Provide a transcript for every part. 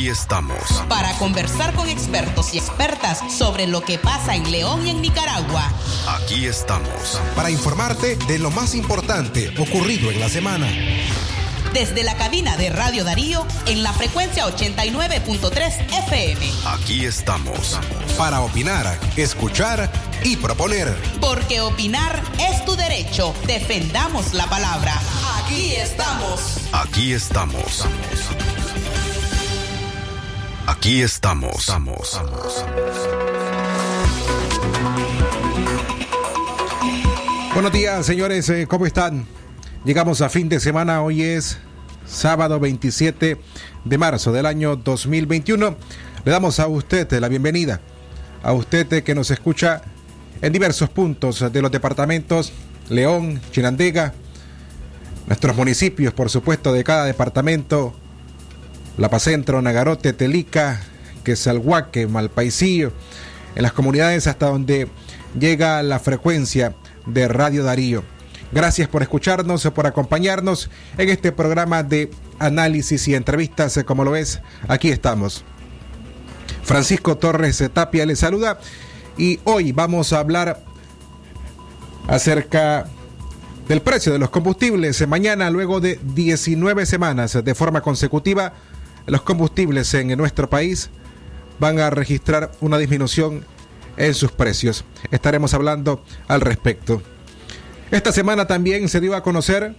Aquí estamos. Para conversar con expertos y expertas sobre lo que pasa en León y en Nicaragua. Aquí estamos. Para informarte de lo más importante ocurrido en la semana. Desde la cabina de Radio Darío en la frecuencia 89.3 FM. Aquí estamos. Para opinar, escuchar y proponer. Porque opinar es tu derecho. Defendamos la palabra. Aquí estamos. Aquí estamos. Aquí estamos. Estamos. Buenos días, señores. eh, ¿Cómo están? Llegamos a fin de semana. Hoy es sábado 27 de marzo del año 2021. Le damos a usted la bienvenida. A usted que nos escucha en diversos puntos de los departamentos León, Chinandega, nuestros municipios, por supuesto, de cada departamento, Lapacentro, Nagarote, Telica, Quesalhuaque, Malpaisillo, en las comunidades hasta donde llega la frecuencia de Radio Darío. Gracias por escucharnos, por acompañarnos en este programa de análisis y entrevistas, como lo ves, aquí estamos. Francisco Torres Tapia le saluda y hoy vamos a hablar acerca del precio de los combustibles. Mañana, luego de 19 semanas de forma consecutiva, los combustibles en nuestro país van a registrar una disminución en sus precios. Estaremos hablando al respecto. Esta semana también se dio a conocer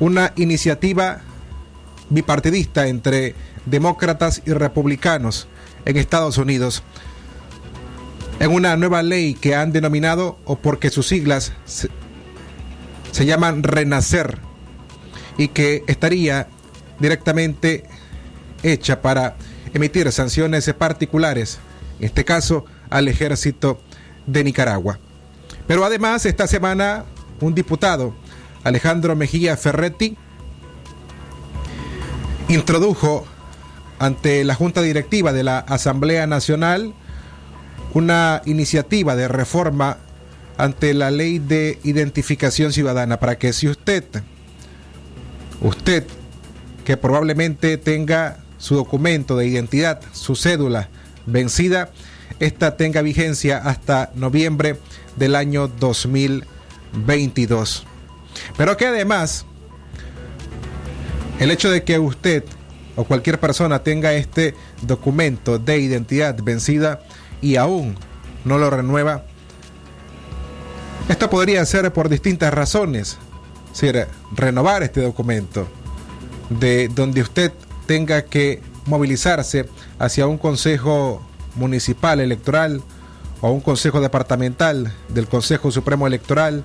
una iniciativa bipartidista entre demócratas y republicanos en Estados Unidos en una nueva ley que han denominado, o porque sus siglas se, llaman Renacer, y que estaría directamente hecha para emitir sanciones particulares, en este caso al ejército de Nicaragua. Pero además, esta semana, un diputado, Alejandro Mejía Ferretti, introdujo ante la Junta Directiva de la Asamblea Nacional una iniciativa de reforma ante la ley de identificación ciudadana para que si usted, usted que probablemente tenga su documento de identidad, su cédula vencida, esta tenga vigencia hasta noviembre del año 2022. Pero que además, el hecho de que usted o cualquier persona tenga este documento de identidad vencida y aún no lo renueva, esto podría ser por distintas razones. Es decir, renovar este documento, de donde usted tenga que movilizarse hacia un consejo municipal electoral o un consejo departamental del Consejo Supremo Electoral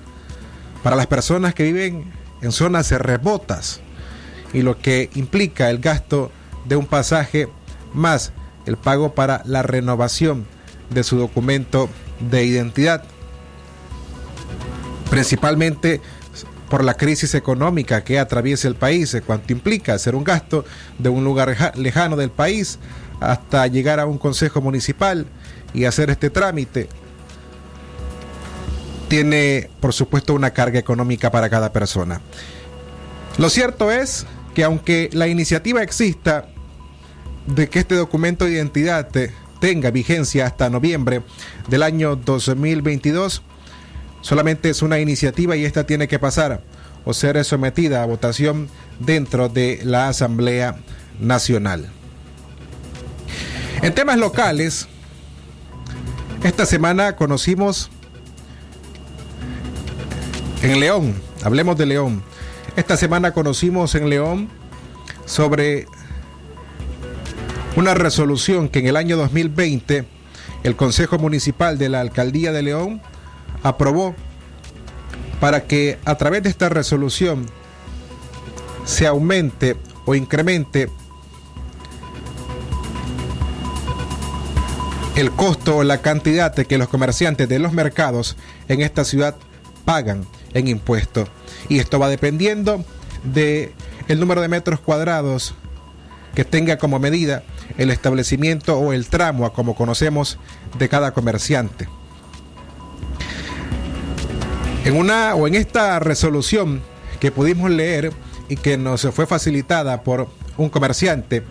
para las personas que viven en zonas remotas y lo que implica el gasto de un pasaje más el pago para la renovación de su documento de identidad. Principalmente por la crisis económica que atraviesa el país, cuanto implica hacer un gasto de un lugar lejano del país hasta llegar a un consejo municipal y hacer este trámite. Tiene, por supuesto, una carga económica para cada persona. Lo cierto es que aunque la iniciativa exista de que este documento de identidad tenga vigencia hasta noviembre del año 2022, solamente es una iniciativa y esta tiene que pasar o ser sometida a votación dentro de la Asamblea Nacional. En temas locales, esta semana conocimos en León, hablemos de León, esta semana conocimos en León sobre una resolución que en el año 2020 el Consejo Municipal de la Alcaldía de León aprobó para que a través de esta resolución se aumente o incremente el costo o la cantidad que los comerciantes de los mercados en esta ciudad pagan en impuestos. Y esto va dependiendo de el número de metros cuadrados que tenga como medida el establecimiento o el tramo, como conocemos, de cada comerciante. En una o en esta resolución que pudimos leer y que nos fue facilitada por un comerciante,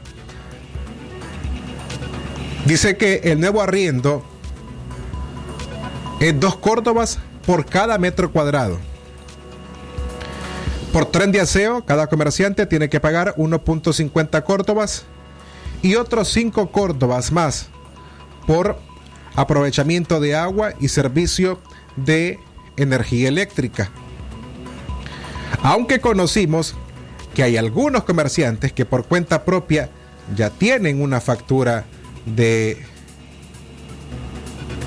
dice que el nuevo arriendo es dos córdobas por cada metro cuadrado. Por tren de aseo, cada comerciante tiene que pagar 1.50 córdobas y otros 5 córdobas más por aprovechamiento de agua y servicio de energía eléctrica. Aunque conocimos que hay algunos comerciantes que por cuenta propia ya tienen una factura de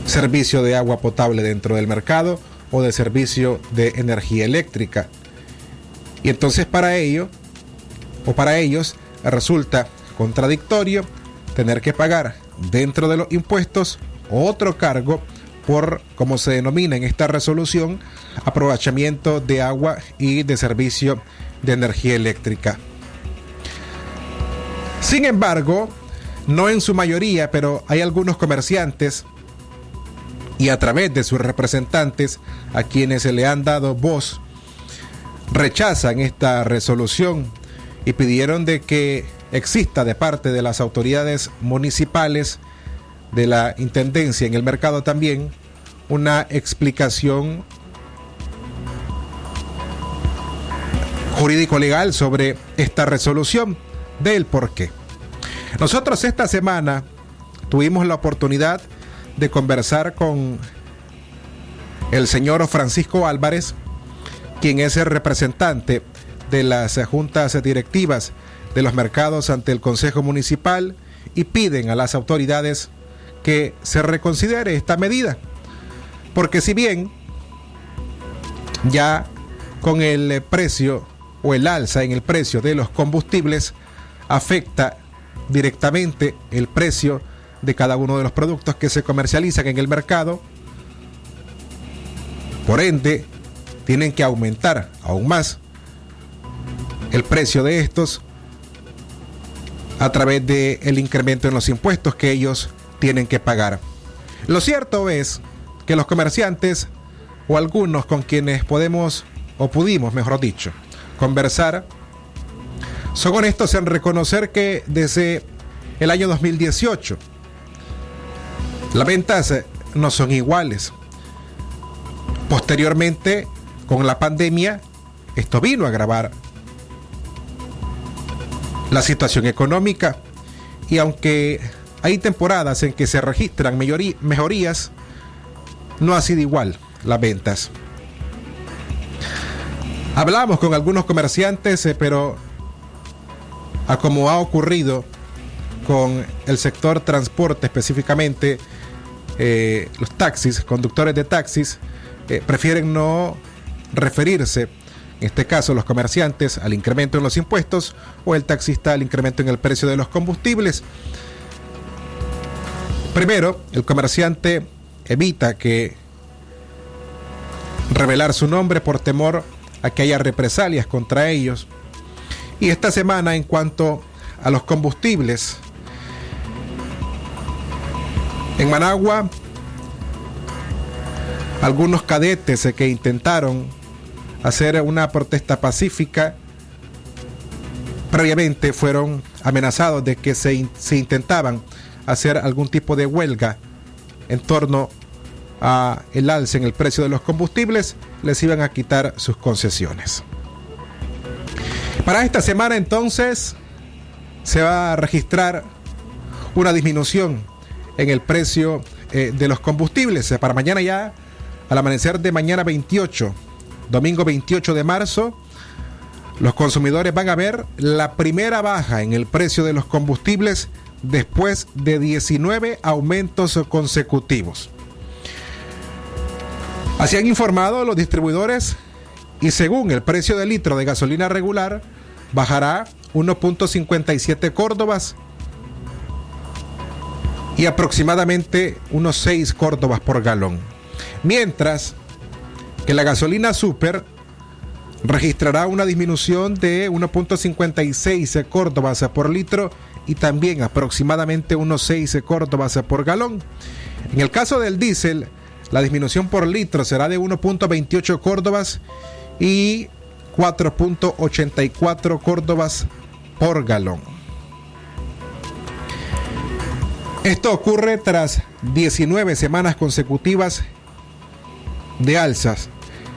servicio de agua potable dentro del mercado o de servicio de energía eléctrica. Y entonces para ello o para ellos resulta contradictorio tener que pagar dentro de los impuestos otro cargo por, como se denomina en esta resolución, aprovechamiento de agua y de servicio de energía eléctrica. Sin embargo, no en su mayoría, pero hay algunos comerciantes y a través de sus representantes a quienes se le han dado voz, rechazan esta resolución y pidieron de que exista de parte de las autoridades municipales, de la Intendencia en el mercado también, una explicación jurídico-legal sobre esta resolución del por qué. Nosotros esta semana tuvimos la oportunidad de conversar con el señor Francisco Álvarez, quien es el representante de las juntas directivas de los mercados ante el Consejo Municipal y piden a las autoridades que se reconsidere esta medida. Porque si bien ya con el precio o el alza en el precio de los combustibles afecta directamente el precio de cada uno de los productos que se comercializan en el mercado. Por ende, tienen que aumentar aún más el precio de estos a través del el incremento en los impuestos que ellos tienen que pagar. Lo cierto es que los comerciantes o algunos con quienes podemos o pudimos, mejor dicho, conversar, son honestos en reconocer que desde el año 2018 las ventas no son iguales. Posteriormente, con la pandemia, esto vino a agravar la situación económica y aunque hay temporadas en que se registran mejorías, no ha sido igual las ventas. Hablamos con algunos comerciantes, eh, pero a como ha ocurrido con el sector transporte específicamente, eh, los taxis, conductores de taxis, eh, prefieren no referirse, en este caso los comerciantes, al incremento en los impuestos o el taxista al incremento en el precio de los combustibles. Primero, el comerciante evita que revelar su nombre por temor a que haya represalias contra ellos. Y esta semana, en cuanto a los combustibles, en Managua, algunos cadetes que intentaron hacer una protesta pacífica previamente fueron amenazados de que se, se, intentaban hacer algún tipo de huelga en torno a el alza en el precio de los combustibles, les iban a quitar sus concesiones. Para esta semana entonces se va a registrar una disminución en el precio eh, de los combustibles. Para mañana ya, al amanecer de mañana 28, domingo 28 de marzo, los consumidores van a ver la primera baja en el precio de los combustibles después de 19 aumentos consecutivos. Así han informado los distribuidores y según el precio del litro de gasolina regular bajará 1.57 córdobas y aproximadamente unos 6 córdobas por galón. Mientras que la gasolina super registrará una disminución de 1.56 córdobas por litro y también aproximadamente unos 6 córdobas por galón. En el caso del diésel, La disminución por litro será de 1.28 córdobas y 4.84 córdobas por galón. Esto ocurre tras 19 semanas consecutivas de alzas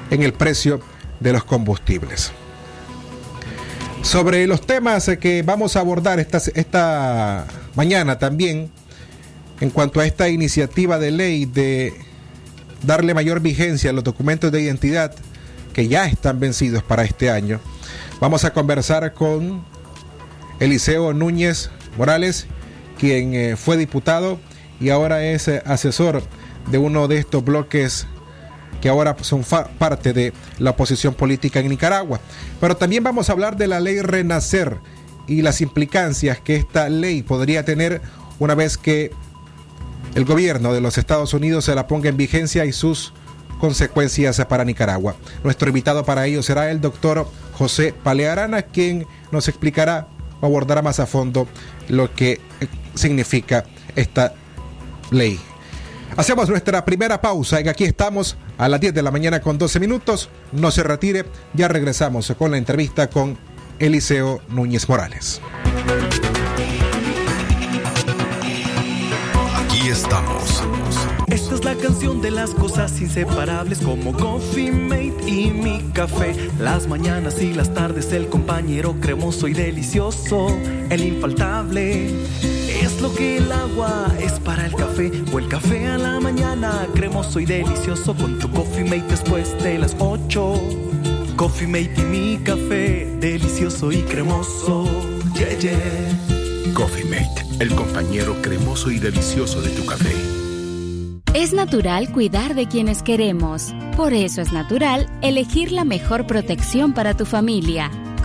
en el precio de los combustibles. Sobre los temas que vamos a abordar esta, esta mañana también, en cuanto a esta iniciativa de ley de darle mayor vigencia a los documentos de identidad que ya están vencidos para este año, vamos a conversar con Eliseo Núñez Morales, quien eh, fue diputado y ahora es eh, asesor de uno de estos bloques que ahora son parte de la oposición política en Nicaragua. Pero también vamos a hablar de la ley Renacer y las implicancias que esta ley podría tener una vez que el gobierno de los Estados Unidos se la ponga en vigencia y sus consecuencias para Nicaragua. Nuestro invitado para ello será el doctor José Palearana, quien nos explicará o abordará más a fondo lo que significa esta ley. Hacemos nuestra primera pausa y aquí estamos a las 10 de la mañana con 12 minutos. No se retire, ya regresamos con la entrevista con Eliseo Núñez Morales. Aquí estamos. Esta es la canción de las cosas inseparables como Coffee Mate y mi café. Las mañanas y las tardes el compañero cremoso y delicioso, el infaltable. Es lo que el agua es para el café o el café a la mañana cremoso y delicioso con tu Coffee Mate después de las 8. Coffee Mate y mi café delicioso y cremoso. Yeah, yeah. Coffee Mate, el compañero cremoso y delicioso de tu café. Es natural cuidar de quienes queremos. Por eso es natural elegir la mejor protección para tu familia.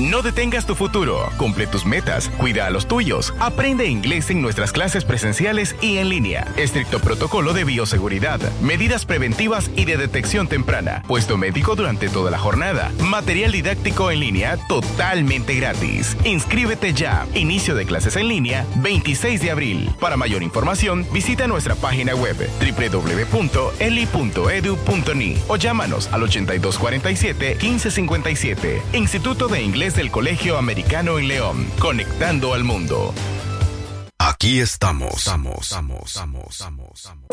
No detengas tu futuro, cumple tus metas, cuida a los tuyos, aprende inglés en nuestras clases presenciales y en línea. Estricto protocolo de bioseguridad, medidas preventivas y de detección temprana, puesto médico durante toda la jornada, material didáctico en línea totalmente gratis. Inscríbete ya. Inicio de clases en línea 26 de abril. Para mayor información, visita nuestra página web www.eli.edu.ni o llámanos al 8247 1557. Instituto de Inglés del Colegio Americano en León, conectando al mundo. Aquí estamos. Estamos, estamos, estamos, estamos.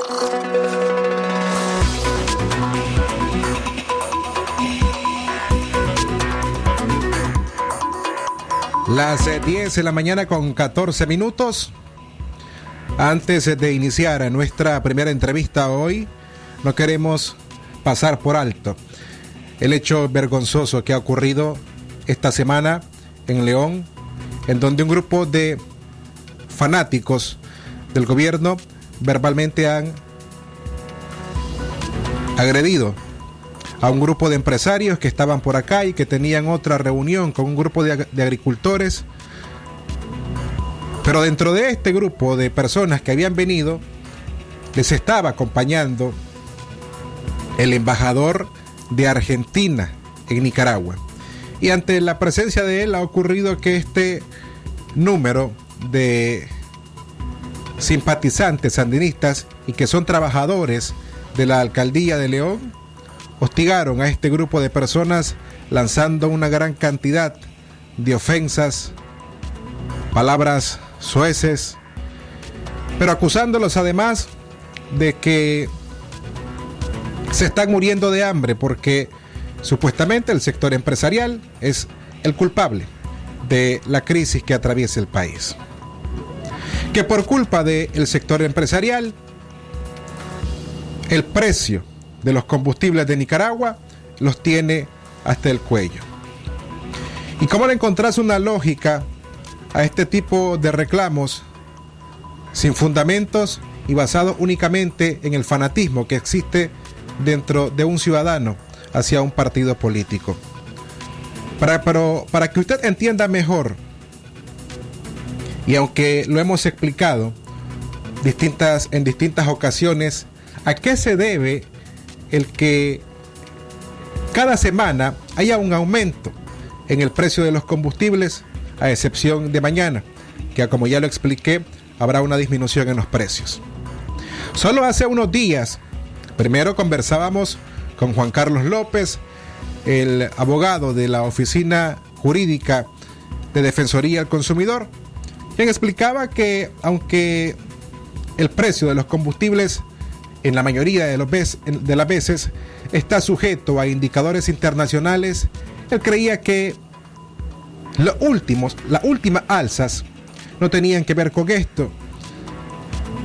Las 10 de la mañana con 14 minutos. Antes de iniciar nuestra primera entrevista hoy, no queremos pasar por alto el hecho vergonzoso que ha ocurrido esta semana en León, en donde un grupo de fanáticos del gobierno verbalmente han agredido a un grupo de empresarios que estaban por acá y que tenían otra reunión con un grupo de, agricultores. Pero dentro de este grupo de personas que habían venido, les estaba acompañando el embajador de Argentina en Nicaragua. Y ante la presencia de él ha ocurrido que este número de simpatizantes sandinistas y que son trabajadores de la alcaldía de León hostigaron a este grupo de personas lanzando una gran cantidad de ofensas, palabras sueces, pero acusándolos además de que se están muriendo de hambre porque supuestamente el sector empresarial es el culpable de la crisis que atraviesa el país. Que por culpa del sector empresarial, el precio de los combustibles de Nicaragua los tiene hasta el cuello. ¿Y cómo le encontrás una lógica a este tipo de reclamos sin fundamentos y basados únicamente en el fanatismo que existe dentro de un ciudadano hacia un partido político? Para, pero, para que usted entienda mejor, y aunque lo hemos explicado distintas, en distintas ocasiones, ¿a qué se debe el que cada semana haya un aumento en el precio de los combustibles, a excepción de mañana, que como ya lo expliqué, habrá una disminución en los precios. Solo hace unos días, primero conversábamos con Juan Carlos López, el abogado de la Oficina Jurídica de Defensoría al Consumidor, quien explicaba que aunque el precio de los combustibles en la mayoría de, los de las veces está sujeto a indicadores internacionales, él creía que los últimos, las últimas alzas no tenían que ver con esto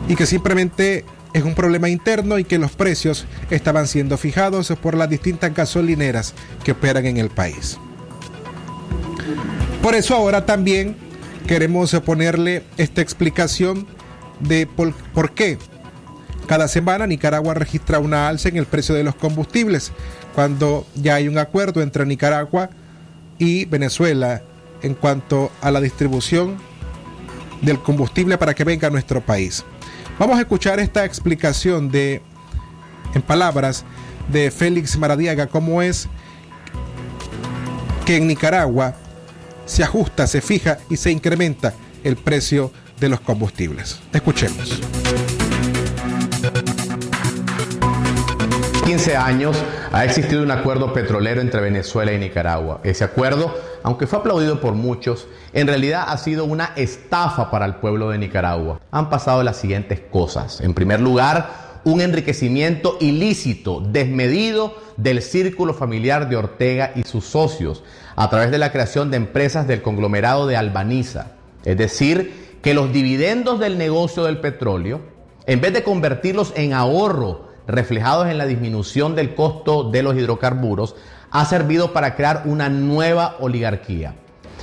y que simplemente es un problema interno y que los precios estaban siendo fijados por las distintas gasolineras que operan en el país. Por eso ahora también queremos ponerle esta explicación de por, por qué cada semana Nicaragua registra una alza en el precio de los combustibles, cuando ya hay un acuerdo entre Nicaragua y Venezuela en cuanto a la distribución del combustible para que venga a nuestro país. Vamos a escuchar esta explicación de, en palabras de Félix Maradiaga, cómo es que en Nicaragua se ajusta, se fija y se incrementa el precio de los combustibles. Escuchemos. 15 años ha existido un acuerdo petrolero entre Venezuela y Nicaragua. Ese acuerdo, aunque fue aplaudido por muchos, en realidad ha sido una estafa para el pueblo de Nicaragua. Han pasado las siguientes cosas. En primer lugar, un enriquecimiento ilícito, desmedido del círculo familiar de Ortega y sus socios a través de la creación de empresas del conglomerado de Albaniza. Es decir, que los dividendos del negocio del petróleo, en vez de convertirlos en ahorro reflejados en la disminución del costo de los hidrocarburos, ha servido para crear una nueva oligarquía.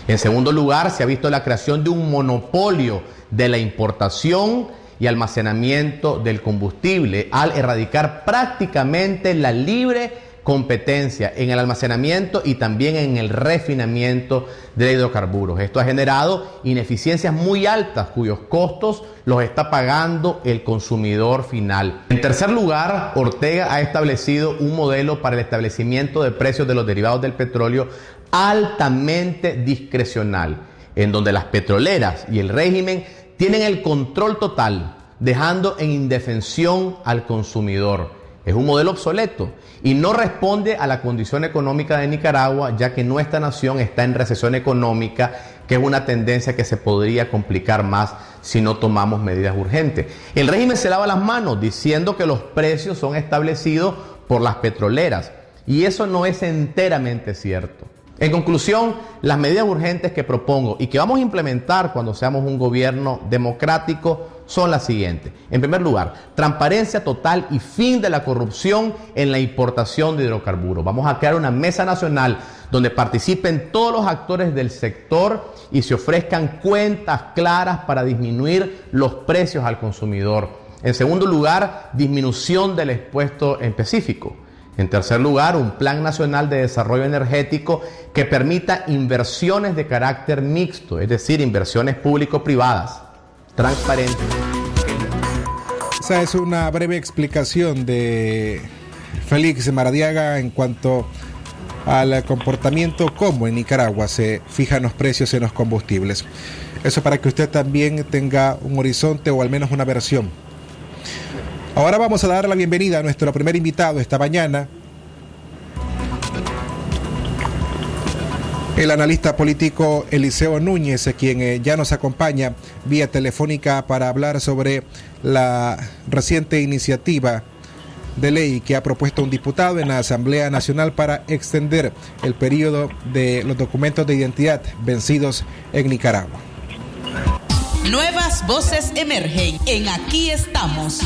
En segundo lugar, se ha visto la creación de un monopolio de la importación y almacenamiento del combustible al erradicar prácticamente la libre competencia en el almacenamiento y también en el refinamiento de hidrocarburos. Esto ha generado ineficiencias muy altas cuyos costos los está pagando el consumidor final. En tercer lugar, Ortega ha establecido un modelo para el establecimiento de precios de los derivados del petróleo altamente discrecional, en donde las petroleras y el régimen tienen el control total, dejando en indefensión al consumidor. Es un modelo obsoleto y no responde a la condición económica de Nicaragua, ya que nuestra nación está en recesión económica, que es una tendencia que se podría complicar más si no tomamos medidas urgentes. El régimen se lava las manos diciendo que los precios son establecidos por las petroleras y eso no es enteramente cierto. En conclusión, las medidas urgentes que propongo y que vamos a implementar cuando seamos un gobierno democrático son las siguientes. En primer lugar, transparencia total y fin de la corrupción en la importación de hidrocarburos. Vamos a crear una mesa nacional donde participen todos los actores del sector y se ofrezcan cuentas claras para disminuir los precios al consumidor. En segundo lugar, disminución del expuesto específico. En tercer lugar, un plan nacional de desarrollo energético que permita inversiones de carácter mixto, es decir, inversiones público-privadas, transparentes. Esa es una breve explicación de Félix Maradiaga en cuanto al comportamiento como en Nicaragua se fijan los precios en los combustibles. Eso para que usted también tenga un horizonte o al menos una versión Ahora vamos a dar la bienvenida a nuestro primer invitado esta mañana, el analista político Eliseo Núñez, quien eh, ya nos acompaña vía telefónica para hablar sobre la reciente iniciativa de ley que ha propuesto un diputado en la Asamblea Nacional para extender el periodo de los documentos de identidad vencidos en Nicaragua. Nuevas voces emergen en Aquí estamos.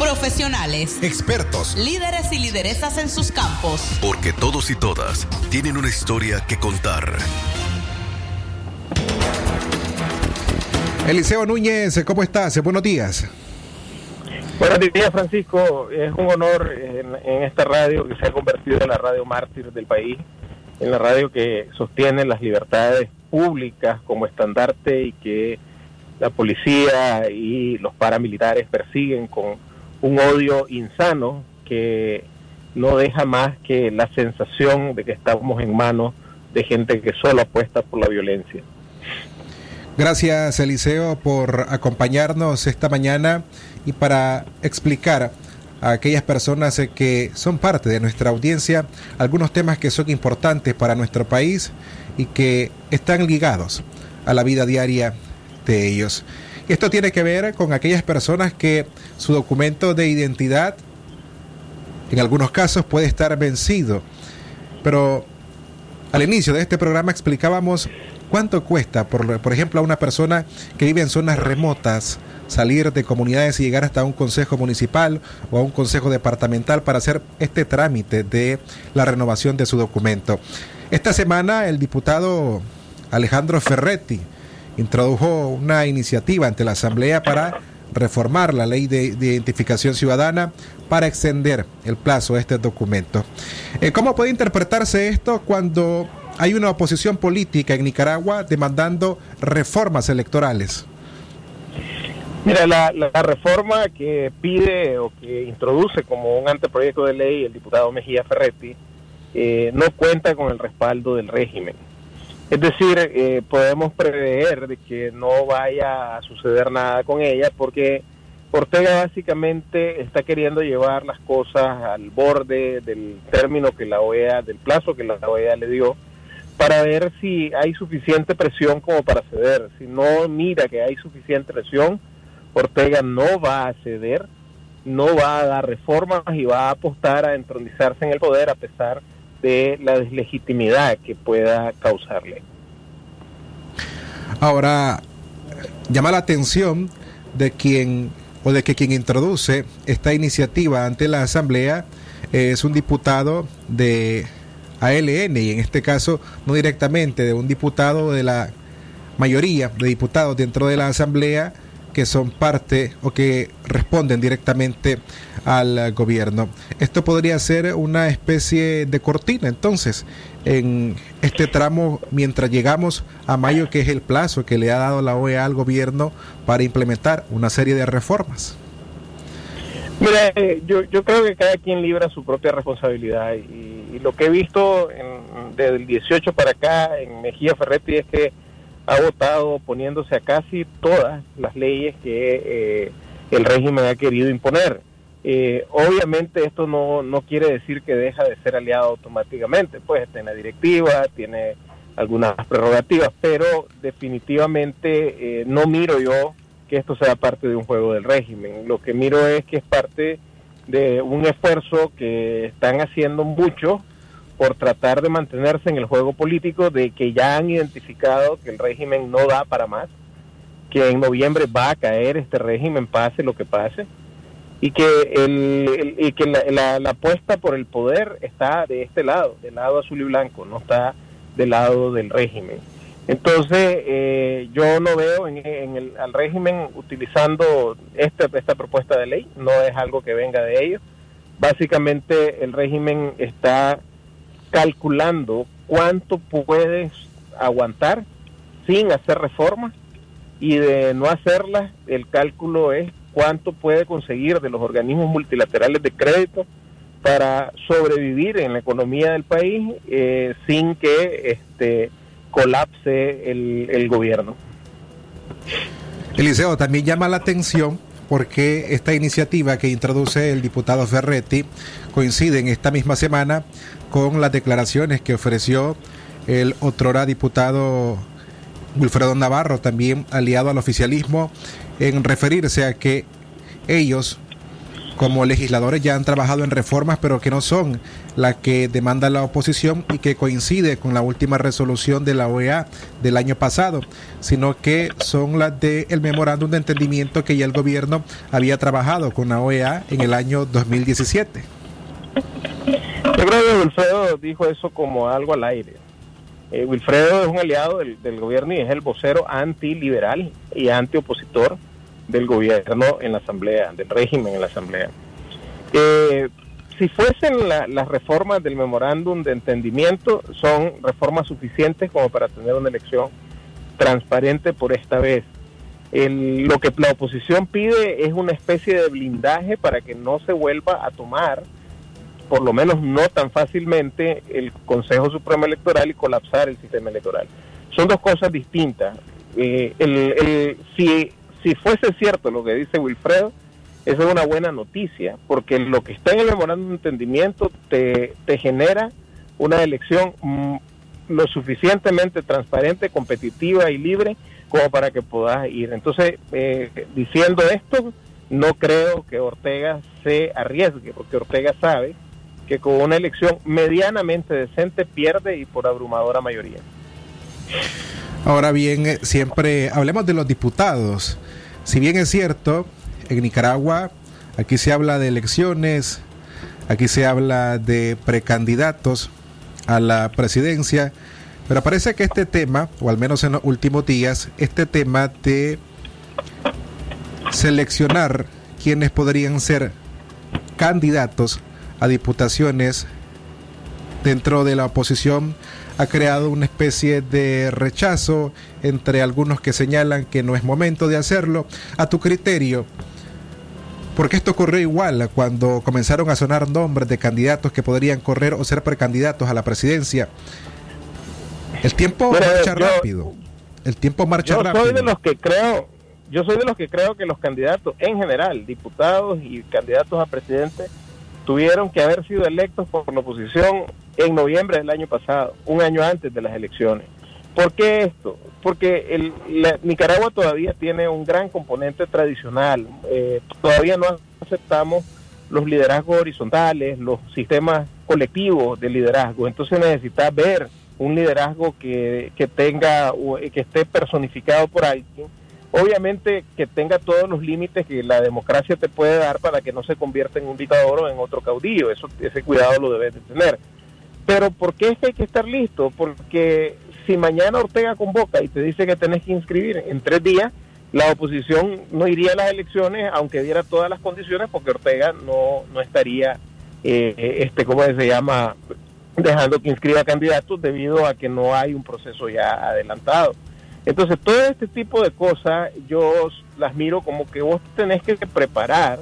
Profesionales, expertos, líderes y lideresas en sus campos. Porque todos y todas tienen una historia que contar. Eliseo Núñez, ¿cómo estás? Buenos días. Buenos días, Francisco. Es un honor en, esta radio que se ha convertido en la radio mártir del país, en la radio que sostiene las libertades públicas como estandarte y que la policía y los paramilitares persiguen con un odio insano que no deja más que la sensación de que estamos en manos de gente que solo apuesta por la violencia. Gracias, Eliseo, por acompañarnos esta mañana y para explicar a aquellas personas que son parte de nuestra audiencia algunos temas que son importantes para nuestro país y que están ligados a la vida diaria de ellos. Esto tiene que ver con aquellas personas que su documento de identidad en algunos casos puede estar vencido, pero al inicio de este programa explicábamos cuánto cuesta, por, por ejemplo, a una persona que vive en zonas remotas, salir de comunidades y llegar hasta un consejo municipal o a un consejo departamental para hacer este trámite de la renovación de su documento. Esta semana el diputado Alejandro Ferretti introdujo una iniciativa ante la Asamblea para reformar la ley de, identificación ciudadana para extender el plazo de este documento. Eh, ¿Cómo puede interpretarse esto cuando hay una oposición política en Nicaragua demandando reformas electorales? Mira, la, reforma que pide o que introduce como un anteproyecto de ley el diputado Mejía Ferretti eh, no cuenta con el respaldo del régimen. Es decir, eh, podemos prever de que no vaya a suceder nada con ella porque Ortega básicamente está queriendo llevar las cosas al borde del término que la OEA, del plazo que la OEA le dio, para ver si hay suficiente presión como para ceder. Si no mira que hay suficiente presión, Ortega no va a ceder, no va a dar reformas y va a apostar a entronizarse en el poder a pesar de la deslegitimidad que pueda causarle. Ahora, llama la atención de quien o de que quien introduce esta iniciativa ante la Asamblea es un diputado de ALN y en este caso no directamente de un diputado de la mayoría de diputados dentro de la Asamblea que son parte o que responden directamente al gobierno. Esto podría ser una especie de cortina entonces en este tramo mientras llegamos a mayo que es el plazo que le ha dado la OEA al gobierno para implementar una serie de reformas. Mira, eh, yo, yo creo que cada quien libra su propia responsabilidad y, lo que he visto desde el 18 para acá en Mejía Ferretti es que ha votado oponiéndose a casi todas las leyes que eh, el régimen ha querido imponer. Eh, obviamente esto no, no quiere decir que deja de ser aliado automáticamente, pues la directiva, tiene algunas prerrogativas, pero definitivamente eh, no miro yo que esto sea parte de un juego del régimen. Lo que miro es que es parte de un esfuerzo que están haciendo muchos por tratar de mantenerse en el juego político de que ya han identificado que el régimen no da para más, que en noviembre va a caer este régimen, pase lo que pase, y que, el, y que la, apuesta por el poder está de este lado, del lado azul y blanco, no está del lado del régimen. Entonces, eh, yo no veo en, el, al régimen utilizando esta, esta propuesta de ley, no es algo que venga de ellos. Básicamente, el régimen está calculando cuánto puedes aguantar sin hacer reformas y de no hacerlas, el cálculo es cuánto puede conseguir de los organismos multilaterales de crédito para sobrevivir en la economía del país eh, sin que este colapse el, el gobierno. Eliseo, también llama la atención porque esta iniciativa que introduce el diputado Ferretti coincide en esta misma semana con las declaraciones que ofreció el otrora diputado Wilfredo Navarro, también aliado al oficialismo, en referirse a que ellos como legisladores ya han trabajado en reformas, pero que no son las que demanda la oposición y que coincide con la última resolución de la OEA del año pasado, sino que son las del memorándum de entendimiento que ya el gobierno había trabajado con la OEA en el año 2017. Yo creo que Wilfredo dijo eso como algo al aire. Eh, Wilfredo es un aliado del, gobierno y es el vocero antiliberal y antiopositor del gobierno en la Asamblea, del régimen en la Asamblea. Eh, si fuesen la, las reformas del memorándum de entendimiento, son reformas suficientes como para tener una elección transparente por esta vez. El, lo que la oposición pide es una especie de blindaje para que no se vuelva a tomar, por lo menos no tan fácilmente, el Consejo Supremo Electoral y colapsar el sistema electoral. Son dos cosas distintas. Eh, el, el, si si fuese cierto lo que dice Wilfredo, esa es una buena noticia, porque lo que está en el memorándum de entendimiento te, te genera una elección mm, lo suficientemente transparente, competitiva y libre como para que puedas ir. Entonces, eh, diciendo esto, no creo que Ortega se arriesgue, porque Ortega sabe que con una elección medianamente decente pierde y por abrumadora mayoría. Ahora bien, eh, siempre hablemos de los diputados. Si bien es cierto, en Nicaragua aquí se habla de elecciones, aquí se habla de precandidatos a la presidencia, pero parece que este tema, o al menos en los últimos días, este tema de seleccionar quienes podrían ser candidatos a diputaciones dentro de la oposición ha creado una especie de rechazo entre algunos que señalan que no es momento de hacerlo. A tu criterio, porque esto ocurrió igual cuando comenzaron a sonar nombres de candidatos que podrían correr o ser precandidatos a la presidencia. El tiempo marcha yo, rápido. El tiempo marcha yo rápido. Soy de los que creo, yo soy de los que creo que los candidatos en general, diputados y candidatos a presidente, tuvieron que haber sido electos por la oposición en noviembre del año pasado, un año antes de las elecciones. ¿Por qué esto? Porque el, la, Nicaragua todavía tiene un gran componente tradicional. Eh, todavía no aceptamos los liderazgos horizontales, los sistemas colectivos de liderazgo. Entonces necesita ver un liderazgo que, que tenga, que esté personificado por alguien obviamente que tenga todos los límites que la democracia te puede dar para que no se convierta en un dictador o en otro caudillo. Eso, ese cuidado lo debes de tener. Pero ¿por qué es que hay que estar listo? Porque si mañana Ortega convoca y te dice que tenés que inscribir en tres días, la oposición no iría a las elecciones aunque diera todas las condiciones porque Ortega no, no estaría, eh, este, ¿cómo se llama?, dejando que inscriba candidatos debido a que no hay un proceso ya adelantado. Entonces, todo este tipo de cosas yo las miro como que vos tenés que preparar,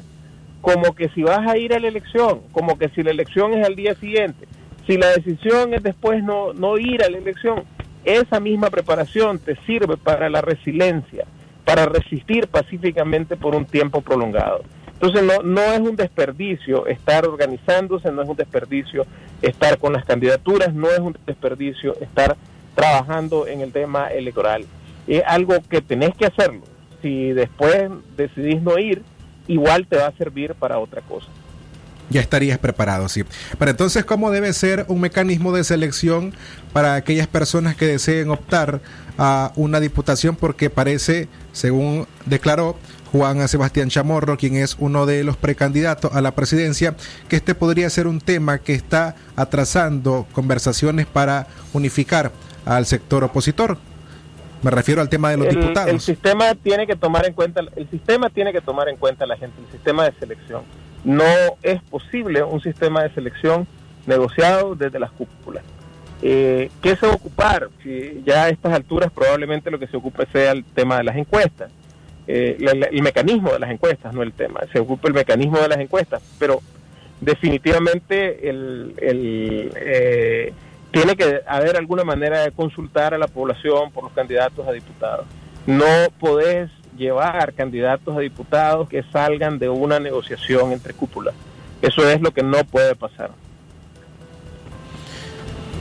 como que si vas a ir a la elección, como que si la elección es al día siguiente, si la decisión es después no, no ir a la elección, esa misma preparación te sirve para la resiliencia, para resistir pacíficamente por un tiempo prolongado. Entonces no, no es un desperdicio estar organizándose, no es un desperdicio estar con las candidaturas, no es un desperdicio estar trabajando en el tema electoral. Es algo que tenés que hacerlo. Si después decidís no ir, igual te va a servir para otra cosa. Ya estarías preparado, sí. Pero entonces, ¿cómo debe ser un mecanismo de selección para aquellas personas que deseen optar a una diputación? Porque parece, según declaró Juan Sebastián Chamorro, quien es uno de los precandidatos a la presidencia, que este podría ser un tema que está atrasando conversaciones para unificar al sector opositor. Me refiero al tema de los el, diputados. El sistema tiene que tomar en cuenta, el sistema tiene que tomar en cuenta a la gente, el sistema de selección. No es posible un sistema de selección negociado desde las cúpulas. Eh, ¿Qué se va a ocupar? Si ya a estas alturas probablemente lo que se ocupe sea el tema de las encuestas, eh, la, la, el mecanismo de las encuestas, no el tema, se ocupa el mecanismo de las encuestas, pero definitivamente el, el eh, tiene que haber alguna manera de consultar a la población por los candidatos a diputados. No podés llevar candidatos a diputados que salgan de una negociación entre cúpulas. Eso es lo que no puede pasar.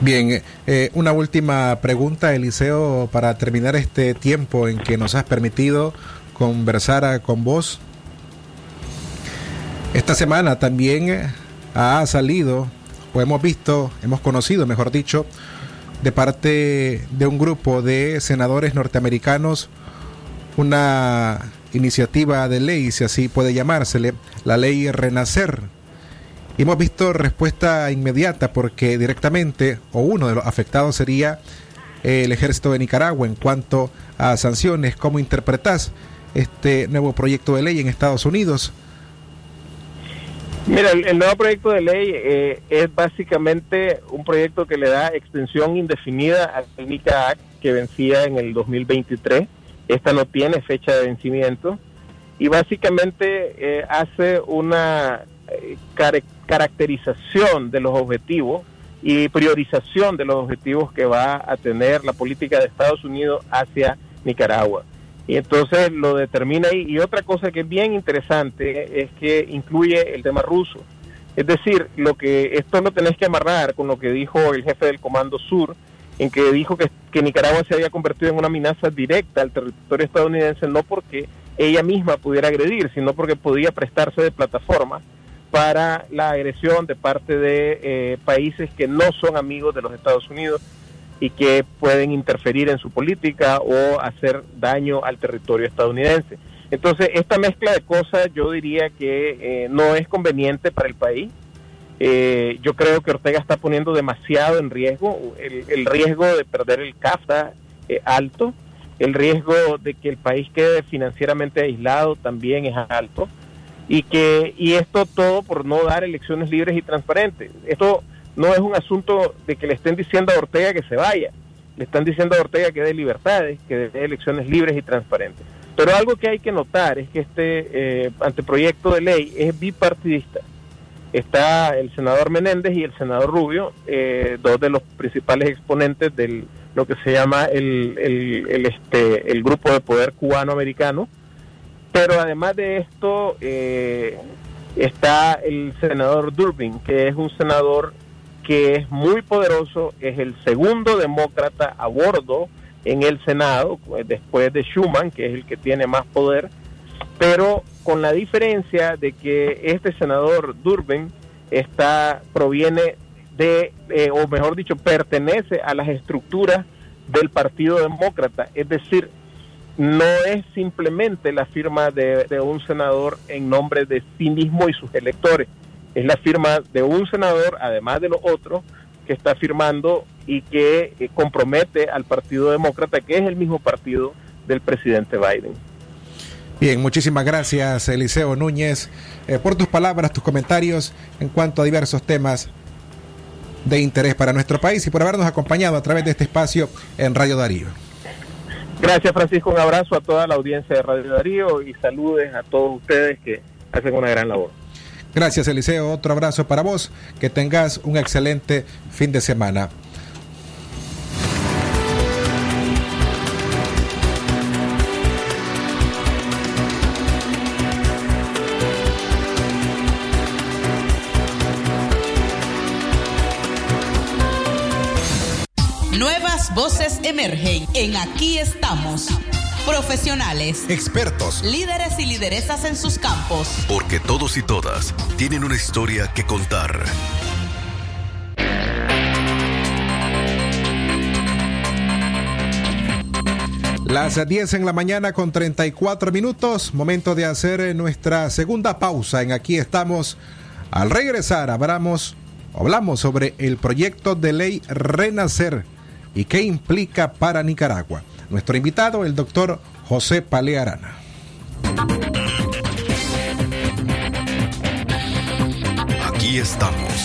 Bien, eh, una última pregunta, Eliseo, para terminar este tiempo en que nos has permitido conversar con vos. Esta semana también ha salido, o hemos visto, hemos conocido, mejor dicho, de parte de un grupo de senadores norteamericanos, una iniciativa de ley, si así puede llamársele, la ley Renacer. Y hemos visto respuesta inmediata porque directamente, o uno de los afectados sería el ejército de Nicaragua en cuanto a sanciones. ¿Cómo interpretas este nuevo proyecto de ley en Estados Unidos? Mira, el, nuevo proyecto de ley eh, es básicamente un proyecto que le da extensión indefinida al NICA Act que vencía en el 2023. Esta no tiene fecha de vencimiento y básicamente eh, hace una eh, caracterización de los objetivos y priorización de los objetivos que va a tener la política de Estados Unidos hacia Nicaragua. Y entonces lo determina ahí. Y otra cosa que es bien interesante es que incluye el tema ruso. Es decir, lo que esto lo tenés que amarrar con lo que dijo el jefe del Comando Sur, en que dijo que, que Nicaragua se había convertido en una amenaza directa al territorio estadounidense, no porque ella misma pudiera agredir, sino porque podía prestarse de plataforma para la agresión de parte de eh, países que no son amigos de los Estados Unidos y que pueden interferir en su política o hacer daño al territorio estadounidense. Entonces, esta mezcla de cosas yo diría que eh, no es conveniente para el país. Eh, yo creo que Ortega está poniendo demasiado en riesgo. El, riesgo de perder el CAFTA es alto. El riesgo de que el país quede financieramente aislado también es alto. Y, que, y esto todo por no dar elecciones libres y transparentes. Esto no es un asunto de que le estén diciendo a Ortega que se vaya, le están diciendo a Ortega que dé libertades, que dé elecciones libres y transparentes. Pero algo que hay que notar es que este eh, anteproyecto de ley es bipartidista. Está el senador Menéndez y el senador Rubio, eh, dos de los principales exponentes de lo que se llama el, el, este, el grupo de poder cubano-americano. Pero además de esto, eh, está el senador Durbin, que es un senador que es muy poderoso, es el segundo demócrata a bordo en el Senado, después de Schuman, que es el que tiene más poder, pero con la diferencia de que este senador Durbin está, proviene de, eh, o mejor dicho, pertenece a las estructuras del Partido Demócrata, es decir, no es simplemente la firma de, de un senador en nombre de sí mismo y sus electores, es la firma de un senador, además de los otros, que está firmando y que eh, compromete al Partido Demócrata, que es el mismo partido del presidente Biden. Bien, muchísimas gracias Eliseo Núñez eh, por tus palabras, tus comentarios en cuanto a diversos temas de interés para nuestro país y por habernos acompañado a través de este espacio en Radio Darío. Gracias Francisco, un abrazo a toda la audiencia de Radio Darío y saludes a todos ustedes que hacen una gran labor. Gracias, Eliseo. Otro abrazo para vos. Que tengas un excelente fin de semana. Nuevas voces emergen en Aquí estamos profesionales, expertos, líderes y lideresas en sus campos. Porque todos y todas tienen una historia que contar. Las 10 en la mañana con 34 minutos, momento de hacer nuestra segunda pausa en Aquí estamos. Al regresar hablamos, hablamos sobre el proyecto de ley Renacer y qué implica para Nicaragua. Nuestro invitado, el doctor José Palearana. Aquí estamos.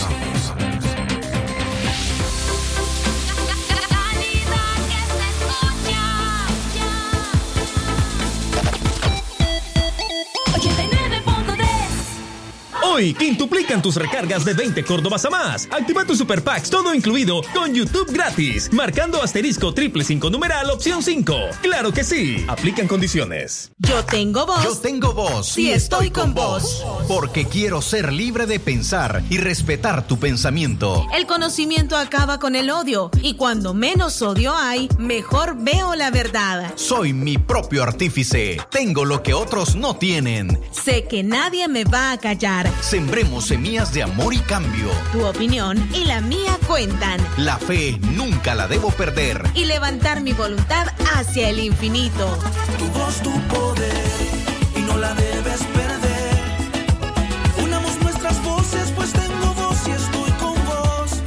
Hoy quintuplican tus recargas de 20 Córdobas a más. Activa tu Super Packs todo incluido con YouTube gratis. Marcando asterisco triple 5 numeral opción 5. Claro que sí. Aplican condiciones. Yo tengo voz. Yo tengo voz. Sí, estoy con vos. Porque quiero ser libre de pensar y respetar tu pensamiento. El conocimiento acaba con el odio. Y cuando menos odio hay, mejor veo la verdad. Soy mi propio artífice. Tengo lo que otros no tienen. Sé que nadie me va a callar Sembremos semillas de amor y cambio. Tu opinión y la mía cuentan. La fe nunca la debo perder. Y levantar mi voluntad hacia el infinito. Tu voz, tu poder, y no la debes perder. Unamos nuestras voces, pues tengo voz y estoy con vos.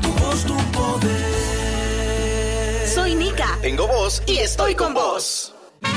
Tu voz, tu poder. Soy Nika. Tengo voz y estoy con vos.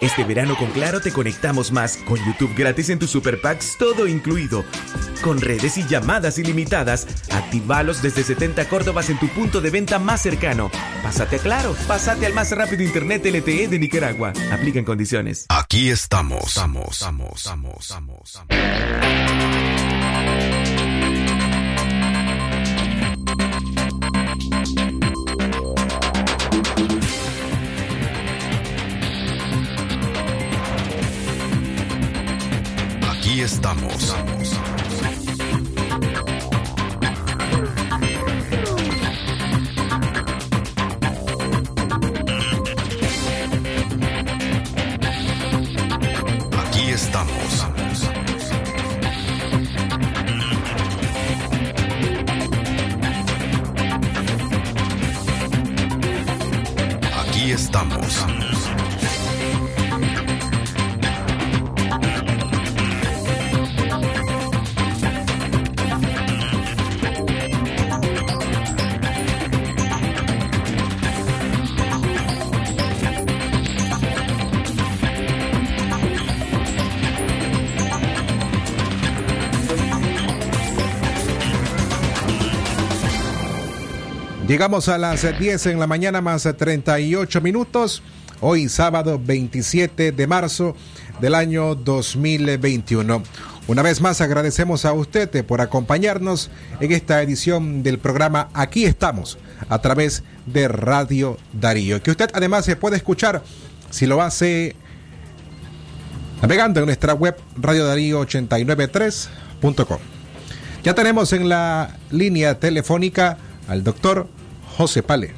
Este verano con Claro te conectamos más, con YouTube gratis en tus Super Packs, todo incluido. Con redes y llamadas ilimitadas, activalos desde 70 Córdobas en tu punto de venta más cercano. Pásate a Claro, pásate al más rápido Internet LTE de Nicaragua. Aplica en condiciones. Aquí estamos. Estamos, estamos, estamos, estamos. Aquí estamos. Aquí estamos. Aquí estamos. Llegamos a las 10 en la mañana más 38 minutos. Hoy sábado 27 de marzo del año 2021. Una vez más agradecemos a usted por acompañarnos en esta edición del programa Aquí estamos a través de Radio Darío. Que usted además se puede escuchar si lo hace navegando en nuestra web radiodarío893.com. Ya tenemos en la línea telefónica al doctor José Pale.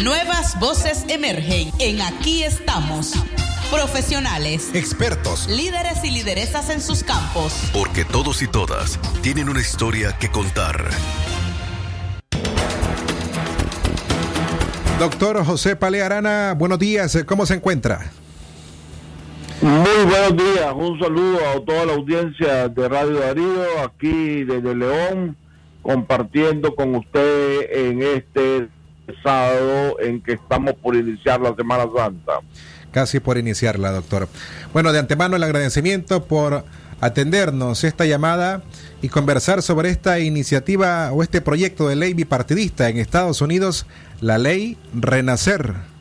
Nuevas voces emergen en Aquí estamos. Profesionales, expertos, líderes y lideresas en sus campos. Porque todos y todas tienen una historia que contar. Doctor José Pale Arana, buenos días, ¿cómo se encuentra? Muy buenos días, un saludo a toda la audiencia de Radio Darío, aquí desde León, compartiendo con usted en este sábado en que estamos por iniciar la Semana Santa. Casi por iniciarla, doctor. Bueno, de antemano el agradecimiento por atendernos esta llamada y conversar sobre esta iniciativa o este proyecto de ley bipartidista en Estados Unidos, la ley Renacer.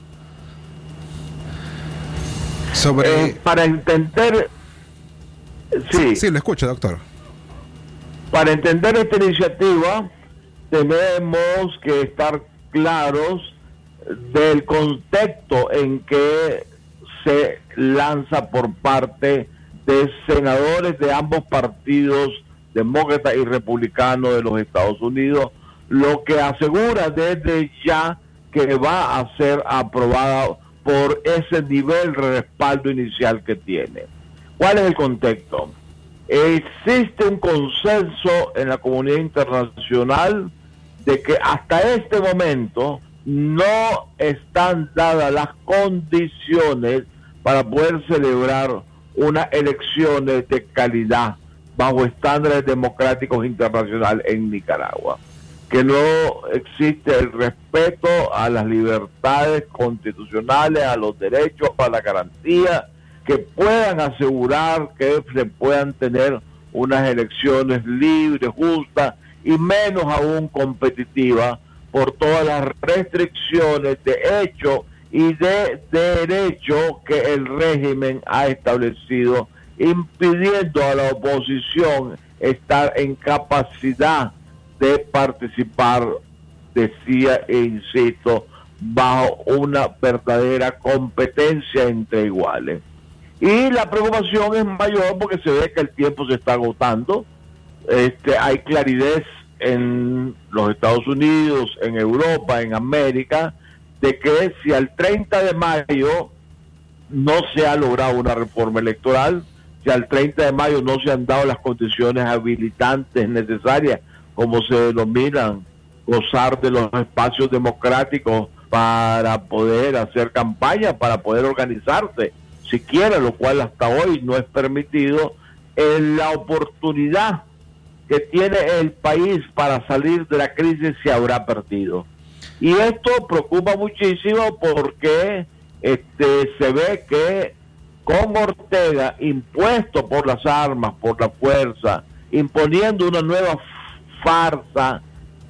Sobre... Eh, para entender... Sí. sí, lo escucho, doctor. Para entender esta iniciativa tenemos que estar claros del contexto en que se lanza por parte de senadores de ambos partidos, demócrata y republicano de los Estados Unidos, lo que asegura desde ya que va a ser aprobada por ese nivel de respaldo inicial que tiene. ¿Cuál es el contexto? Existe un consenso en la comunidad internacional de que hasta este momento no están dadas las condiciones para poder celebrar unas elecciones de calidad bajo estándares democráticos internacionales en Nicaragua. Que no existe el respeto a las libertades constitucionales, a los derechos, a la garantía, que puedan asegurar que se puedan tener unas elecciones libres, justas y menos aún competitivas por todas las restricciones de hecho y de derecho que el régimen ha establecido, impidiendo a la oposición estar en capacidad de participar, decía e insisto, bajo una verdadera competencia entre iguales. Y la preocupación es mayor porque se ve que el tiempo se está agotando. Este, hay claridad en los Estados Unidos, en Europa, en América, de que si al 30 de mayo no se ha logrado una reforma electoral, si al 30 de mayo no se han dado las condiciones habilitantes necesarias, como se denominan, gozar de los espacios democráticos para poder hacer campaña, para poder organizarse, siquiera, lo cual hasta hoy no es permitido, en la oportunidad que tiene el país para salir de la crisis se habrá perdido. Y esto preocupa muchísimo porque este, se ve que con Ortega, impuesto por las armas, por la fuerza, imponiendo una nueva farsa,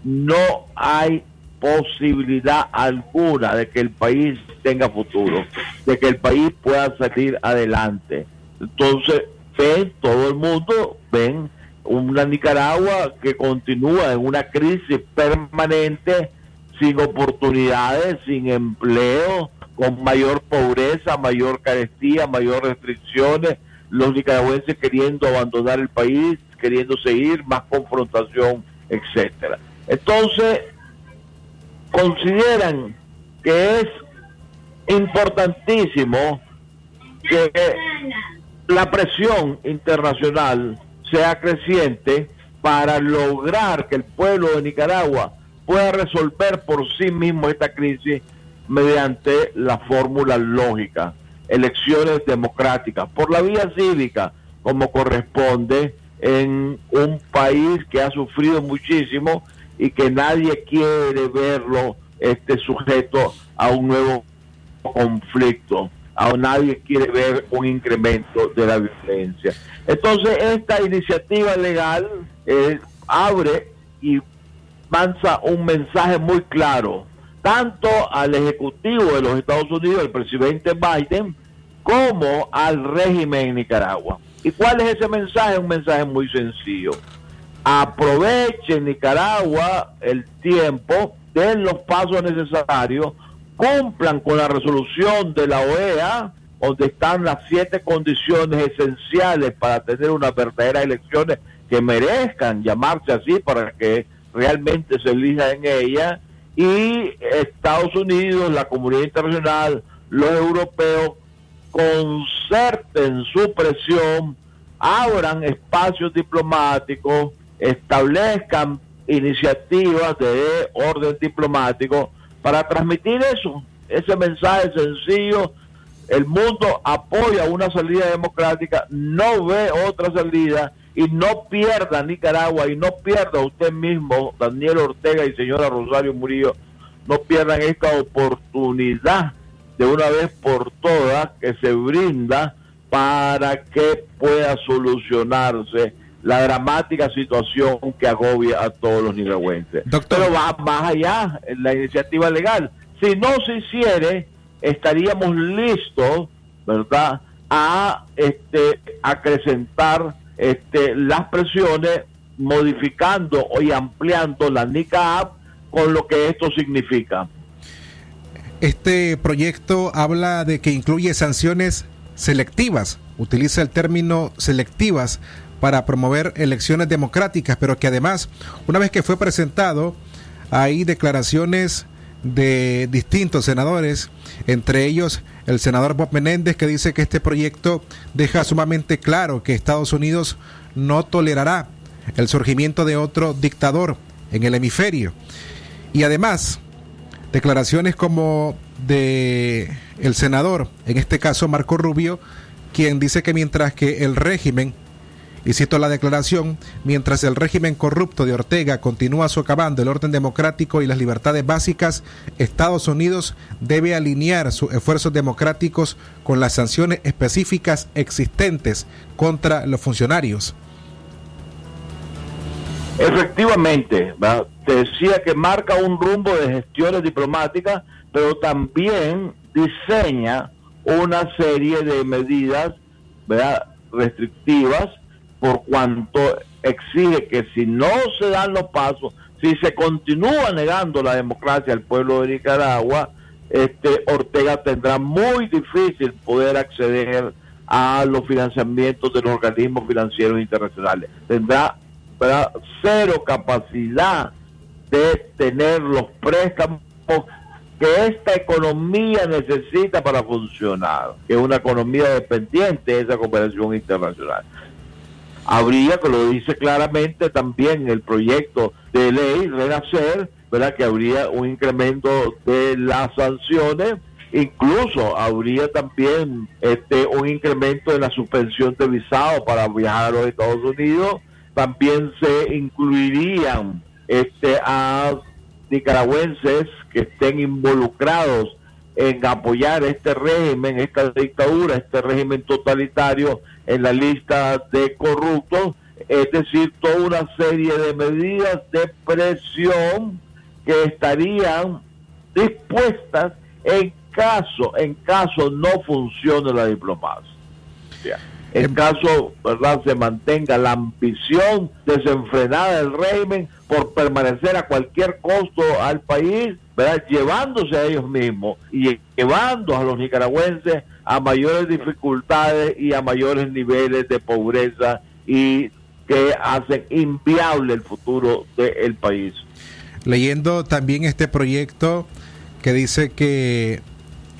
no hay posibilidad alguna de que el país tenga futuro, de que el país pueda salir adelante. Entonces, ven, todo el mundo, ven una Nicaragua que continúa en una crisis permanente, sin oportunidades, sin empleo, con mayor pobreza, mayor carestía, mayor restricciones, los nicaragüenses queriendo abandonar el país, queriendo seguir, más confrontación, etcétera. Entonces, consideran que es importantísimo que la presión internacional sea creciente para lograr que el pueblo de Nicaragua pueda resolver por sí mismo esta crisis mediante la fórmula lógica, elecciones democráticas, por la vía cívica, como corresponde en un país que ha sufrido muchísimo y que nadie quiere verlo este sujeto a un nuevo conflicto. A nadie quiere ver un incremento de la violencia. Entonces, esta iniciativa legal eh, abre y lanza un mensaje muy claro, tanto al Ejecutivo de los Estados Unidos, el presidente Biden, como al régimen en Nicaragua. ¿Y cuál es ese mensaje? Un mensaje muy sencillo. Aprovechen Nicaragua el tiempo, den los pasos necesarios, cumplan con la resolución de la OEA, donde están las siete condiciones esenciales para tener unas verdaderas elecciones que merezcan llamarse así para que realmente se elija en ella y Estados Unidos, la comunidad internacional, los europeos concerten su presión, abran espacios diplomáticos, establezcan iniciativas de orden diplomático para transmitir eso, ese mensaje sencillo. El mundo apoya una salida democrática, no ve otra salida y no pierda Nicaragua y no pierda usted mismo, Daniel Ortega y señora Rosario Murillo, no pierdan esta oportunidad de una vez por todas que se brinda para que pueda solucionarse la dramática situación que agobia a todos los nicaragüenses. Pero va más allá en la iniciativa legal. Si no se hiciere, estaríamos listos, ¿verdad?, a este acrecentar este, las presiones modificando y ampliando la NICAP con lo que esto significa. Este proyecto habla de que incluye sanciones selectivas, utiliza el término selectivas para promover elecciones democráticas, pero que además, una vez que fue presentado, hay declaraciones de distintos senadores, entre ellos el senador Bob Menéndez, que dice que este proyecto deja sumamente claro que Estados Unidos no tolerará el surgimiento de otro dictador en el hemisferio. Y además, declaraciones como de el senador, en este caso Marco Rubio, quien dice que mientras que el régimen y cito la declaración, mientras el régimen corrupto de Ortega continúa socavando el orden democrático y las libertades básicas, Estados Unidos debe alinear sus esfuerzos democráticos con las sanciones específicas existentes contra los funcionarios. Efectivamente, te decía que marca un rumbo de gestiones diplomáticas, pero también diseña una serie de medidas restrictivas por cuanto exige que si no se dan los pasos, si se continúa negando la democracia al pueblo de Nicaragua, este Ortega tendrá muy difícil poder acceder a los financiamientos de los organismos financieros internacionales. Tendrá cero capacidad de tener los préstamos que esta economía necesita para funcionar, que es una economía dependiente de esa cooperación internacional. Habría, que lo dice claramente también el proyecto de ley Renacer, ¿verdad? que habría un incremento de las sanciones, incluso habría también este un incremento en la suspensión de visado para viajar a los Estados Unidos, también se incluirían este a nicaragüenses que estén involucrados en apoyar este régimen, esta dictadura, este régimen totalitario en la lista de corruptos, es decir, toda una serie de medidas de presión que estarían dispuestas en caso, en caso no funcione la diplomacia. En caso, ¿verdad?, se mantenga la ambición desenfrenada del régimen por permanecer a cualquier costo al país, ¿verdad? llevándose a ellos mismos y llevando a los nicaragüenses a mayores dificultades y a mayores niveles de pobreza y que hacen inviable el futuro del país. Leyendo también este proyecto que dice que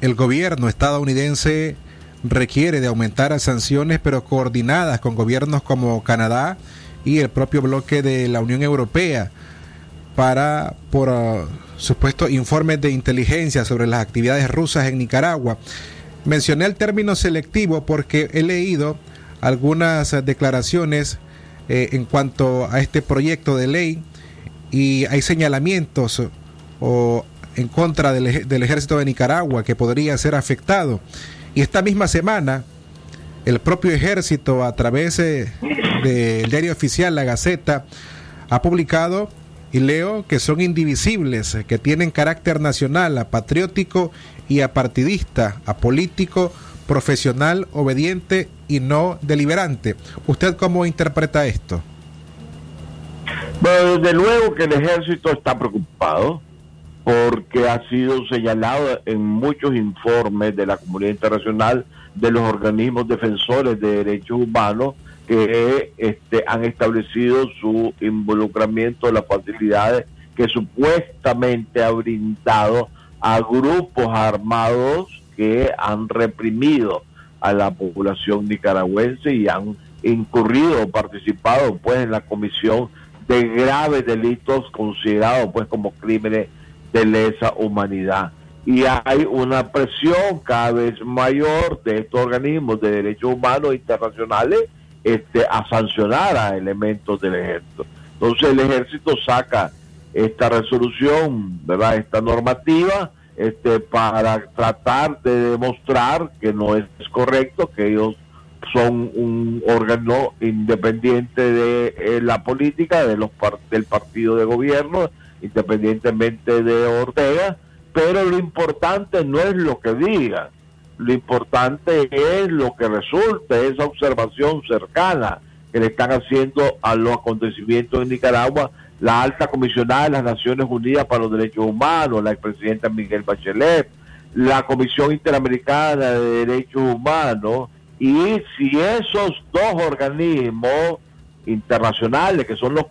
el gobierno estadounidense requiere de aumentar las sanciones, pero coordinadas con gobiernos como Canadá, y el propio bloque de la Unión Europea para, por uh, supuestos informes de inteligencia sobre las actividades rusas en Nicaragua. Mencioné el término selectivo porque he leído algunas declaraciones eh, en cuanto a este proyecto de ley y hay señalamientos o en contra del, ejército de Nicaragua que podría ser afectado. Y esta misma semana, el propio ejército a través de del diario oficial La Gaceta ha publicado y leo que son indivisibles, que tienen carácter nacional, patriótico y apartidista, apolítico, profesional, obediente y no deliberante. ¿Usted cómo interpreta esto? Bueno, desde luego que el ejército está preocupado porque ha sido señalado en muchos informes de la comunidad internacional, de los organismos defensores de derechos humanos, que este, han establecido su involucramiento en las facilidades que supuestamente ha brindado a grupos armados que han reprimido a la población nicaragüense y han incurrido o participado pues en la comisión de graves delitos considerados pues como crímenes de lesa humanidad y hay una presión cada vez mayor de estos organismos de derechos humanos internacionales este, a sancionar a elementos del ejército. Entonces el ejército saca esta resolución, ¿verdad? Esta normativa este, para tratar de demostrar que no es correcto, que ellos son un órgano independiente de eh, la política, de los del partido de gobierno, independientemente de Ortega, pero lo importante no es lo que digan, lo importante es lo que resulta, esa observación cercana que le están haciendo a los acontecimientos en Nicaragua la alta comisionada de las Naciones Unidas para los Derechos Humanos, la expresidenta Miguel Bachelet, la Comisión Interamericana de Derechos Humanos, y si esos dos organismos internacionales, que son los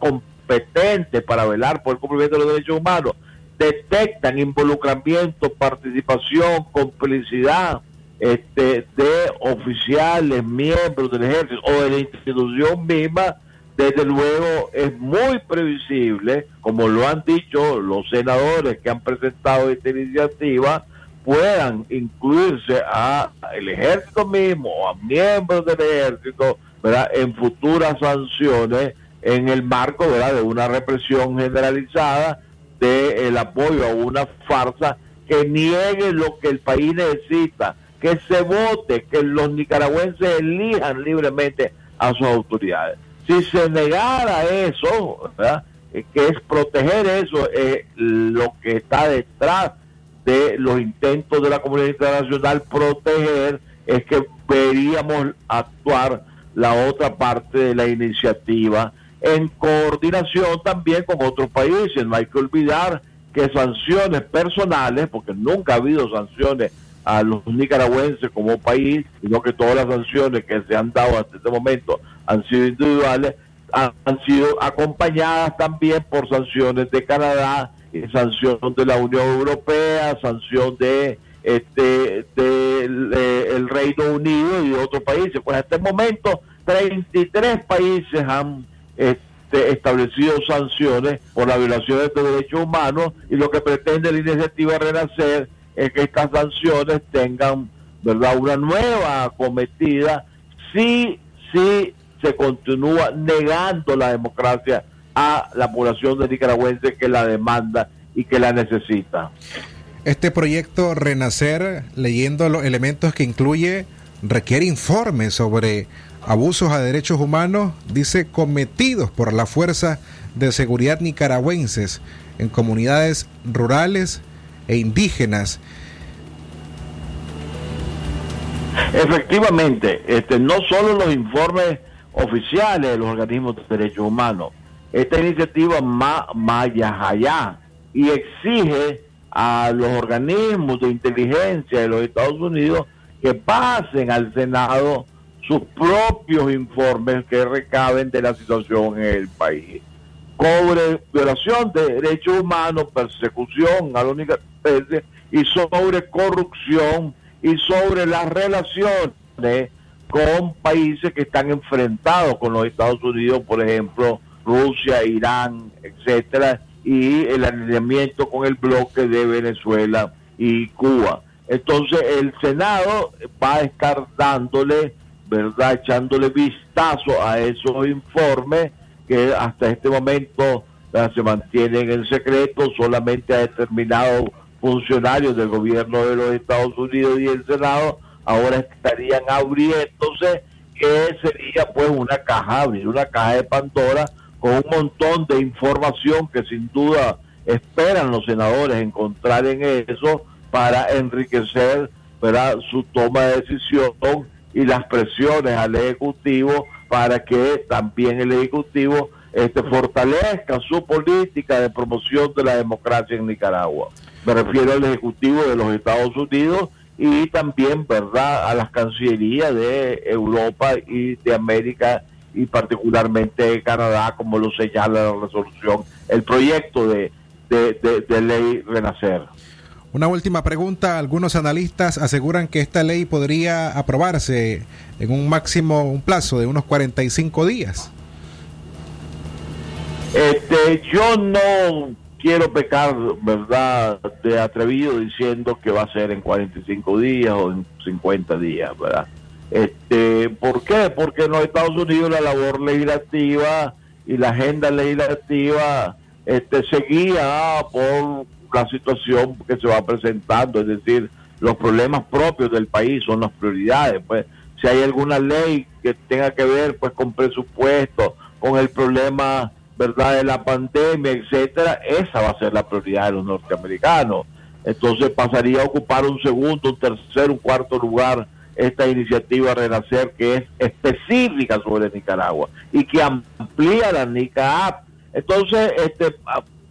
competentes para velar por el cumplimiento de los derechos humanos, detectan involucramiento, participación, complicidad este, de oficiales, miembros del ejército o de la institución misma, desde luego es muy previsible, como lo han dicho los senadores que han presentado esta iniciativa, puedan incluirse a el ejército mismo o a miembros del ejército en futuras sanciones en el marco ¿verdad? de una represión generalizada del apoyo a una farsa que niegue lo que el país necesita que se vote, que los nicaragüenses elijan libremente a sus autoridades. Si se negara eso, eh, que es proteger eso, eh, lo que está detrás de los intentos de la comunidad internacional proteger, es que veríamos actuar la otra parte de la iniciativa en coordinación también con otros países. No hay que olvidar que sanciones personales, porque nunca ha habido sanciones a los nicaragüenses como país, sino que todas las sanciones que se han dado hasta este momento han sido individuales, han, sido acompañadas también por sanciones de Canadá, y sanción de la Unión Europea, sanción de este del el Reino Unido y de otros países. Pues hasta el momento 33 países han este, establecido sanciones por la violación de derechos humanos y lo que pretende la iniciativa Renacer es que estas sanciones tengan verdad una nueva acometida si si se continúa negando la democracia a la población de nicaragüense que la demanda y que la necesita. Este proyecto Renacer, leyendo los elementos que incluye, requiere informes sobre abusos a derechos humanos, dice, cometidos por la Fuerza de Seguridad nicaragüenses en comunidades rurales e indígenas. Efectivamente, este, no solo los informes oficiales de los organismos de derechos humanos, esta iniciativa va más allá y exige a los organismos de inteligencia de los Estados Unidos que pasen al Senado sus propios informes que recaben de la situación en el país. Sobre violación de derechos humanos, persecución a la única especie y sobre corrupción y sobre las relaciones con países que están enfrentados con los Estados Unidos, por ejemplo, Rusia, Irán, etcétera, y el alineamiento con el bloque de Venezuela y Cuba. Entonces el Senado va a estar dándole, ¿verdad? Echándole vistazo a esos informes que hasta este momento se mantienen en secreto, solamente a determinados funcionarios del gobierno de los Estados Unidos y el Senado ahora estarían abriéndose, que sería pues una caja, abrir una caja de Pandora con un montón de información que sin duda esperan los senadores encontrar en eso para enriquecer ¿verdad? su toma de decisión y las presiones al Ejecutivo para que también el Ejecutivo este, fortalezca su política de promoción de la democracia en Nicaragua. Me refiero al Ejecutivo de los Estados Unidos y también, ¿verdad?, a las cancillerías de Europa y de América y particularmente de Canadá, como lo señala la resolución, el proyecto de, de, ley Renacer. Una última pregunta. Algunos analistas aseguran que esta ley podría aprobarse en un máximo, un plazo de unos 45 días. Este, yo no quiero pecar, ¿verdad?, de atrevido diciendo que va a ser en 45 días o en 50 días, ¿verdad? Este, ¿Por qué? Porque en los Estados Unidos la labor legislativa y la agenda legislativa este, seguía por la situación que se va presentando, es decir, los problemas propios del país son las prioridades. Pues, si hay alguna ley que tenga que ver pues con presupuesto, con el problema verdad de la pandemia, etcétera, esa va a ser la prioridad de los norteamericanos. Entonces pasaría a ocupar un segundo, un tercer, un cuarto lugar esta iniciativa Renacer que es específica sobre Nicaragua y que amplía la NICAP. Entonces, este,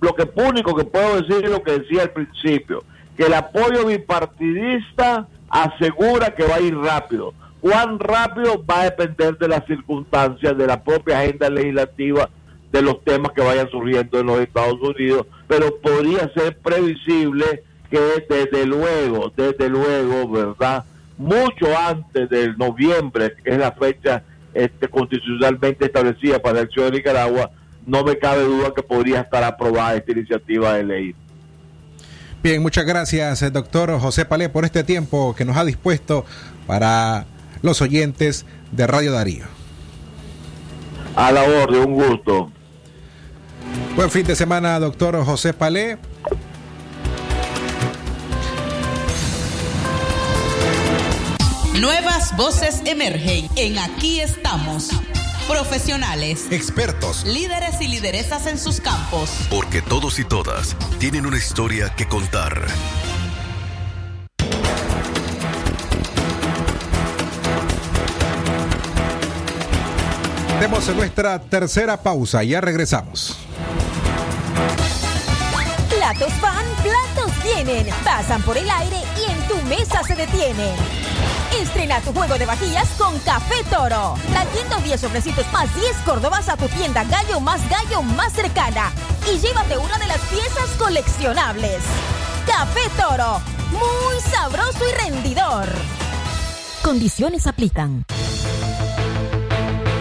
lo que único que puedo decir es lo que decía al principio, que el apoyo bipartidista asegura que va a ir rápido. Cuán rápido va a depender de las circunstancias, de la propia agenda legislativa de los temas que vayan surgiendo en los Estados Unidos, pero podría ser previsible que desde luego, desde luego, ¿verdad? Mucho antes del noviembre, que es la fecha este, constitucionalmente establecida para la elección de Nicaragua, no me cabe duda que podría estar aprobada esta iniciativa de ley. Bien, muchas gracias, eh, doctor José Palé, por este tiempo que nos ha dispuesto para los oyentes de Radio Darío. A la orden, un gusto. Buen fin de semana, doctor José Palé. Nuevas voces emergen en Aquí estamos. Profesionales, expertos, líderes y lideresas en sus campos. Porque todos y todas tienen una historia que contar. Atendemos en nuestra tercera pausa, ya regresamos. Platos van, platos vienen, pasan por el aire y en tu mesa se detienen. Estrena tu juego de vajillas con Café Toro. Trayendo 10 sobrecitos más 10 Córdobas a tu tienda Gallo más Gallo más cercana. Y llévate una de las piezas coleccionables. Café Toro. Muy sabroso y rendidor. Condiciones aplican.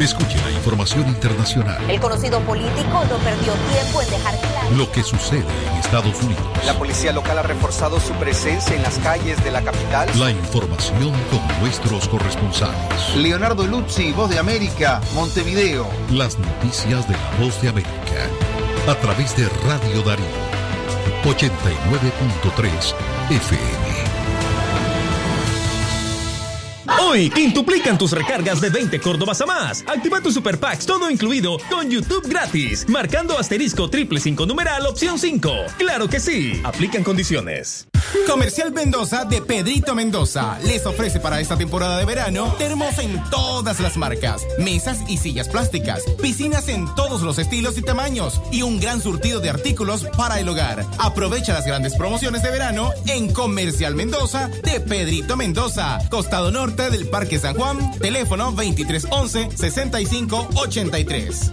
Escuche la información internacional. El conocido político no perdió tiempo en dejar claro. Lo que sucede en Estados Unidos. La policía local ha reforzado su presencia en las calles de la capital. La información con nuestros corresponsales. Leonardo Luzzi, Voz de América, Montevideo. Las noticias de la Voz de América. A través de Radio Darío. 89.3 FM. Hoy quintuplican tus recargas de 20 Córdobas a más. Activa tu Super Packs todo incluido con YouTube gratis, marcando asterisco triple 5 numeral opción 5. Claro que sí. Aplican condiciones. Comercial Mendoza de Pedrito Mendoza les ofrece para esta temporada de verano termos en todas las marcas, mesas y sillas plásticas, piscinas en todos los estilos y tamaños y un gran surtido de artículos para el hogar. Aprovecha las grandes promociones de verano en Comercial Mendoza de Pedrito Mendoza, costado norte Parque San Juan, teléfono 2311 6583.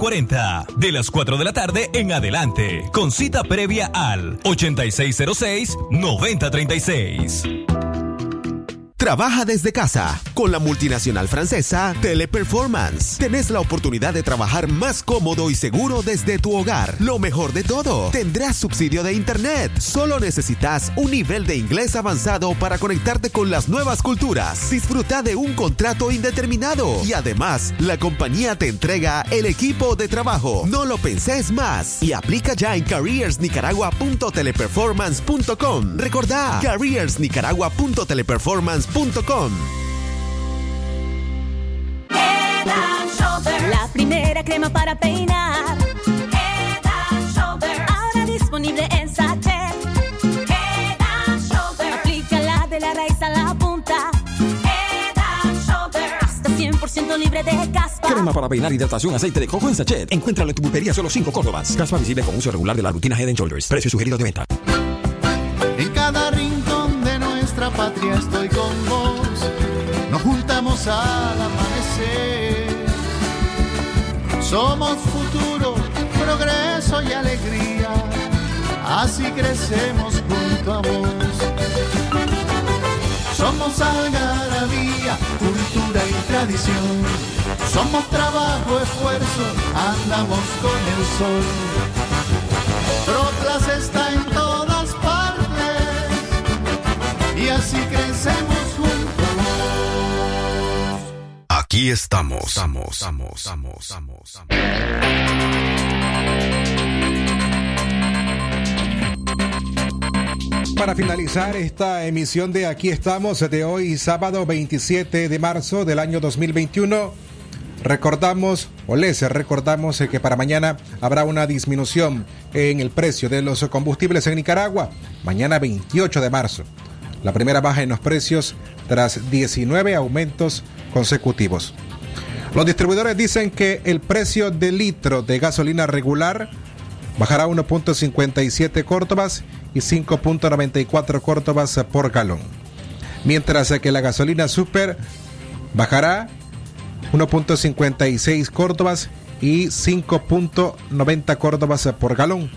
40. De las 4 de la tarde en adelante. Con cita previa al 8606-9036. Trabaja desde casa con la multinacional francesa Teleperformance. Tenés la oportunidad de trabajar más cómodo y seguro desde tu hogar. Lo mejor de todo, tendrás subsidio de internet. Solo necesitas un nivel de inglés avanzado para conectarte con las nuevas culturas. Disfruta de un contrato indeterminado y además la compañía te entrega el equipo de trabajo. No lo penses más y aplica ya en careersnicaragua.teleperformance.com. Recordá careersnicaragua.teleperformance.com La primera crema para peinar. Head and. Ahora disponible en sachet. Head and. Aplícala de la raíz a la punta. Head and. Hasta 100% libre de caspa. Crema para peinar, hidratación, aceite de coco en sachet. Encuéntralo en tu pulpería solo 5 Córdobas. Caspa visible con uso regular de la rutina Head and Shoulders. Precio sugerido de venta. En cada rincón de nuestra patria estoy con al amanecer. Somos futuro, progreso y alegría. Así crecemos junto a vos. Somos algarabía, cultura y tradición. Somos trabajo, esfuerzo, andamos con el sol. Trotlas está en todas partes y así crecemos Aquí estamos. Estamos, estamos, estamos, estamos. Para finalizar esta emisión de Aquí estamos de hoy, sábado 27 de marzo del año 2021, recordamos o les recordamos que para mañana habrá una disminución en el precio de los combustibles en Nicaragua, mañana 28 de marzo. La primera baja en los precios tras 19 aumentos consecutivos. Los distribuidores dicen que el precio del litro de gasolina regular bajará 1.57 córdobas y 5.94 córdobas por galón. Mientras que la gasolina super bajará 1.56 córdobas y 5.90 córdobas por galón.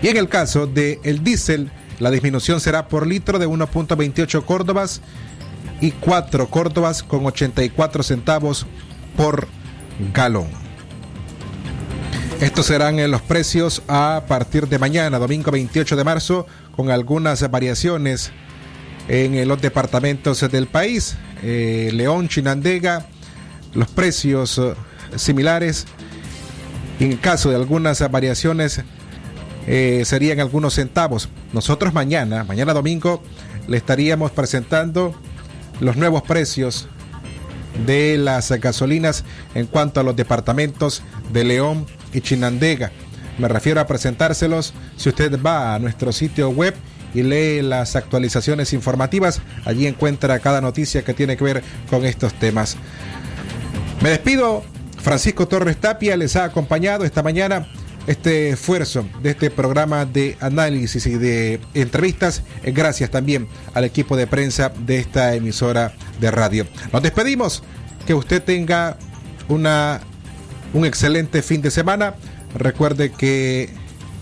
Y en el caso del el diésel, la disminución será por litro de 1.28 córdobas y 4 córdobas con 84 centavos por galón. Estos serán en los precios a partir de mañana, domingo 28 de marzo, con algunas variaciones en los departamentos del país. Eh, León, Chinandega, los precios eh, similares. En caso de algunas variaciones, eh, serían algunos centavos. Nosotros mañana, mañana domingo, le estaríamos presentando los nuevos precios de las gasolinas en cuanto a los departamentos de León y Chinandega. Me refiero a presentárselos si usted va a nuestro sitio web y lee las actualizaciones informativas. Allí encuentra cada noticia que tiene que ver con estos temas. Me despido. Francisco Torres Tapia les ha acompañado esta mañana este esfuerzo de este programa de análisis y de entrevistas. Gracias también al equipo de prensa de esta emisora de radio. Nos despedimos. Que usted tenga una, un excelente fin de semana. Recuerde que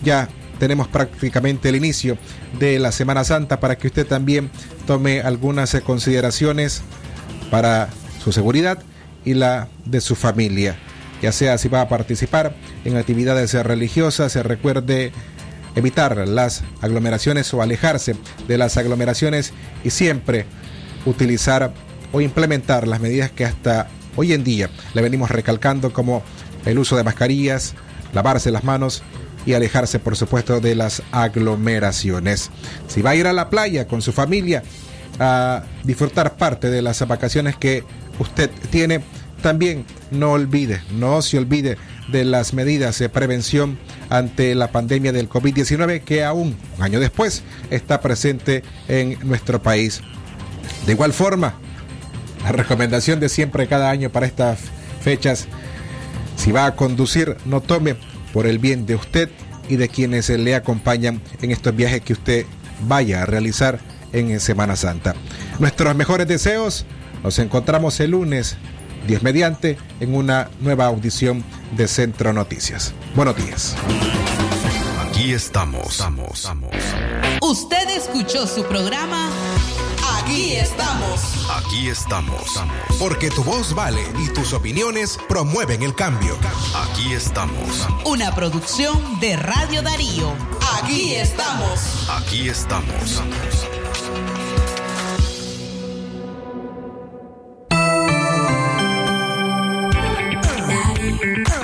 ya tenemos prácticamente el inicio de la Semana Santa para que usted también tome algunas consideraciones para su seguridad y la de su familia. Ya sea si va a participar en actividades religiosas, se recuerde evitar las aglomeraciones o alejarse de las aglomeraciones y siempre utilizar o implementar las medidas que hasta hoy en día le venimos recalcando como el uso de mascarillas, lavarse las manos y alejarse por supuesto de las aglomeraciones. Si va a ir a la playa con su familia a disfrutar parte de las vacaciones que usted tiene, también no olvide, no se olvide de las medidas de prevención ante la pandemia del COVID-19 que aún un año después está presente en nuestro país. De igual forma, la recomendación de siempre cada año para estas fechas, si va a conducir, no tome por el bien de usted y de quienes le acompañan en estos viajes que usted vaya a realizar en Semana Santa. Nuestros mejores deseos, nos encontramos el lunes, 10 mediante, en una nueva audición de Centro Noticias. Buenos días. Aquí estamos. Usted escuchó su programa Aquí estamos. Aquí estamos. Porque tu voz vale y tus opiniones promueven el cambio. Aquí estamos. Una producción de Radio Darío. Aquí estamos. Aquí estamos. Oh.